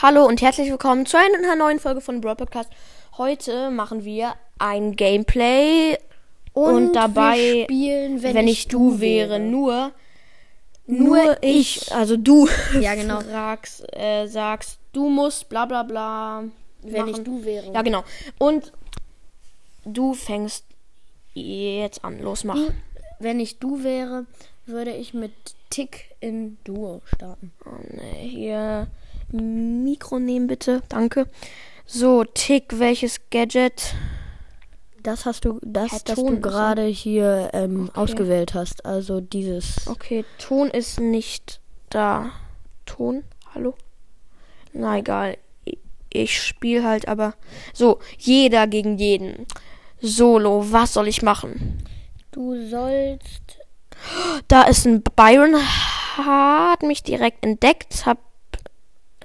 Hallo und herzlich willkommen zu einer neuen Folge von Brawl Podcast. Heute machen wir ein Gameplay und, dabei, wir spielen, wenn, wenn ich du wäre, nur nur ich, also du Ja, genau. fragst, äh, sagst, du musst bla bla bla. Wenn machen. ich du wäre. Ja, genau. Und du fängst jetzt an. Los, mach. Wenn ich du wäre, würde ich mit Tick in Duo starten. Oh, nee, hier Mikro nehmen bitte. Danke. So, Tick, welches Gadget? Das hast du, das, das du gerade hier ähm, Okay. ausgewählt hast. Also dieses. Okay, Ton ist nicht da. Ton? Hallo? Na egal. Ich- Ich spiele halt aber. So, jeder gegen jeden. Solo, was soll ich machen? Du sollst. Da ist ein Byron, hat mich direkt entdeckt, hab.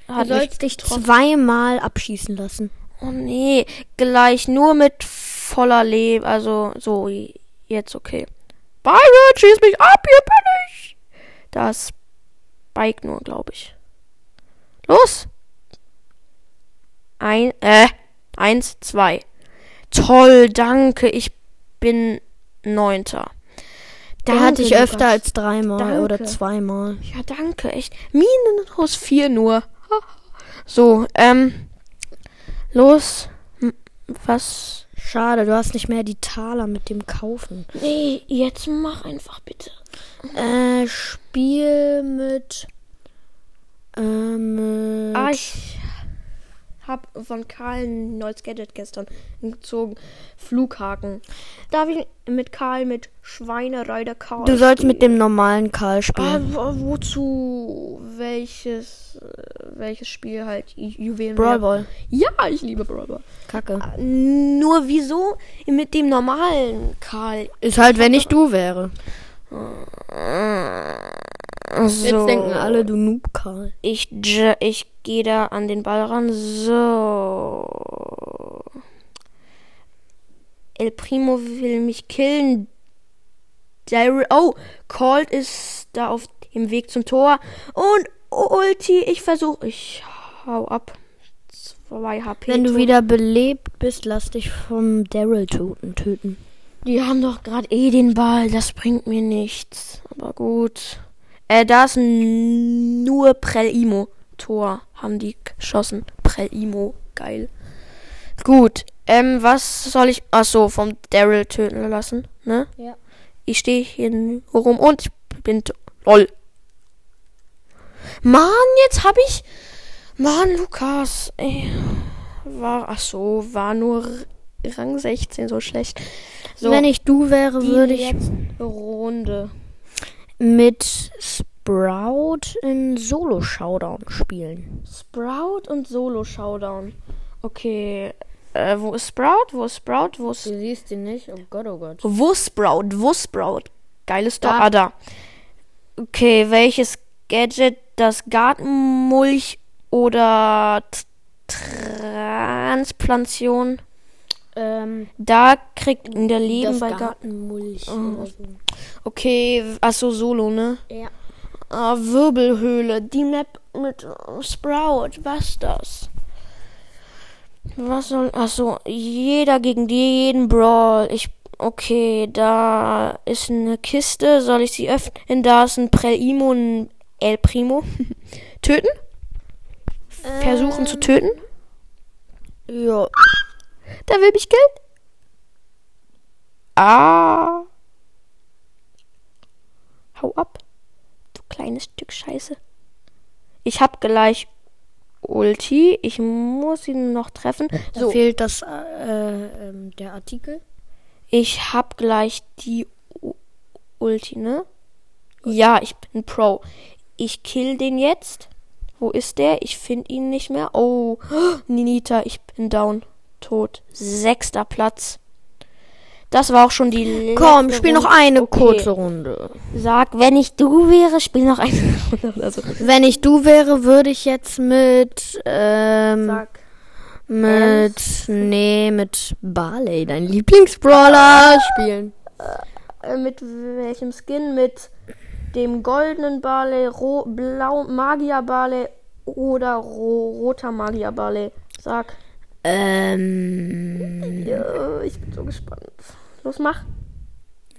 Du Hat mich sollst dich zweimal abschießen lassen. Oh nee, gleich nur mit voller Leben. Also so, jetzt okay. Byron, schieß mich ab, hier bin ich. Das Spike nur, glaube ich. Los. Ein, äh, eins, zwei. Toll, danke, ich bin Neunter. Der hatte ich öfter als dreimal Danke. oder zweimal. Ja, danke, echt. Minus vier nur. So, ähm, los. Was? Schade, du hast nicht mehr die Taler mit dem Kaufen. Nee, jetzt mach einfach bitte. Äh, Spiel mit. Äh, mit Ah, ich hab von Karl ein neues Gadget gestern gezogen. Flughaken. Darf ich mit Karl mit Schweinereiter Karl du sollst mit spielen? dem normalen Karl Ah, spielen. wo- wozu? Welches, äh, welches Spiel halt? Ju- Juwelen. Brawl Ball. Ja, ich liebe Brawl Ball. Kacke. Nur wieso mit dem normalen Karl? Ist halt, wenn ich du wäre. So. Jetzt denken alle, du Noob Karl. Ich, ich gehe da an den Ball ran. So. El Primo will mich killen. Daryl, oh, Colt ist da auf dem Weg zum Tor. Und Ulti, ich versuche. Ich hau ab. 2 HP. Wenn du wieder belebt bist, lass dich vom Daryl töten. töten. Die haben doch gerade eh den Ball. Das bringt mir nichts. Aber gut. Äh, da ist nur Prelimo. Tor haben die geschossen. Prelimo. Geil. Gut. Ähm, was soll ich. Achso, vom Daryl töten lassen, ne? Ja. Ich stehe hier rum und ich bin. Lol. Mann, jetzt hab ich. Mann, Lukas. Ey. War. Ach so, war nur Rang 16 so schlecht. So. Wenn ich du wäre, würde ich Runde. Mit Sprout in Solo-Showdown spielen. Sprout und Solo Showdown. Okay. Äh, wo ist Sprout? Wo ist Sprout? Wo ist. siehst ihn nicht? Oh Gott, oh Gott. Wo Sprout? Wo Sprout? Geiles Tor. Ah, da. Okay, welches Gadget? Das Gartenmulch oder Transplantation? Ähm, Da kriegt in der Leben bei Garten. Gartenmulch Oh. so. Okay, achso, Solo, ne? Ja. Ah, Wirbelhöhle. Die Map mit Sprout. Was das? Was soll. Achso, jeder gegen jeden Brawl. Ich. Okay, da ist eine Kiste. Soll ich sie öffnen? Da ist ein Prelimo, ein El Primo. töten? Versuchen zu töten? Ja. Der will mich killen. Ah. Hau ab. Du kleines Stück Scheiße. Ich hab gleich Ulti. Ich muss ihn noch treffen. Da So, fehlt das, äh, ähm, der Artikel. ich hab gleich die U Ulti, ne? Ja, ich bin Pro. Ich kill den jetzt. Wo ist der? Ich finde ihn nicht mehr. Oh, Ninita, ich bin down. Tot. Sechster Platz. Das war auch schon die Komm, spiel noch eine Okay. kurze Runde. Sag, wenn ich du wäre, spiel noch eine Runde oder so. Wenn ich du wäre, würde ich jetzt mit, ähm, Sag. mit, nee, mit Barley, dein Lieblingsbrawler, spielen. Äh, mit welchem Skin? Mit dem goldenen Barley, Ro blau Magier Barley oder ro roter Magierball? Sag. Ähm, Ja, ich bin so gespannt. Los, mach.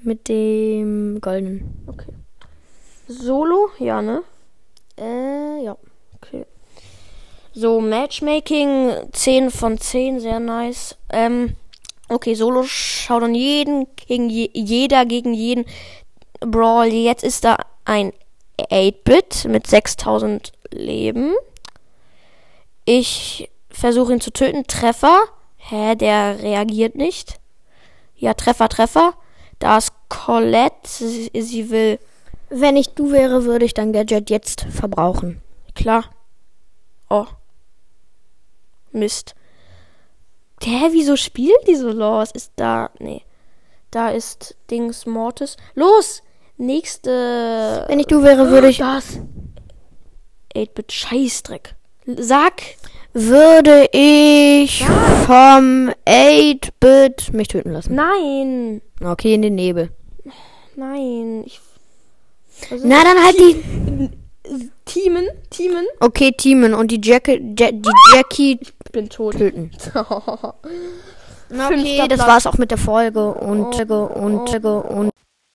mit dem goldenen. Okay. Solo? Ja, ne? Äh, ja. Okay. So, Matchmaking 10 von 10, sehr nice. Ähm, okay, Solo schaut dann jeden gegen je, jeder gegen jeden Brawl. Jetzt ist da ein 8-Bit mit 6000 Leben. Ich versuche ihn zu töten. Treffer. Hä, der reagiert nicht. Ja, Treffer, Treffer. Da ist Colette. Sie, sie will. Wenn ich du wäre, würde ich dein Gadget jetzt verbrauchen. Klar. Oh. Mist. Hä, wieso spielt die so los? Ist da. Nee. Da ist Dings Mortis. Los! Nächste. Wenn ich du wäre, würde ich, Das. 8-Bit Scheißdreck. Sag. Würde ich vom 8-Bit mich töten lassen. Nein. Okay, in den Nebel. Nein. Ich. Ist Na, dann halt die. Teamen? Teamen? Okay, Teamen und die, Jackie, ja, die Jackie Ich bin tot. töten. Okay, das war's auch mit der Folge und, und, und, und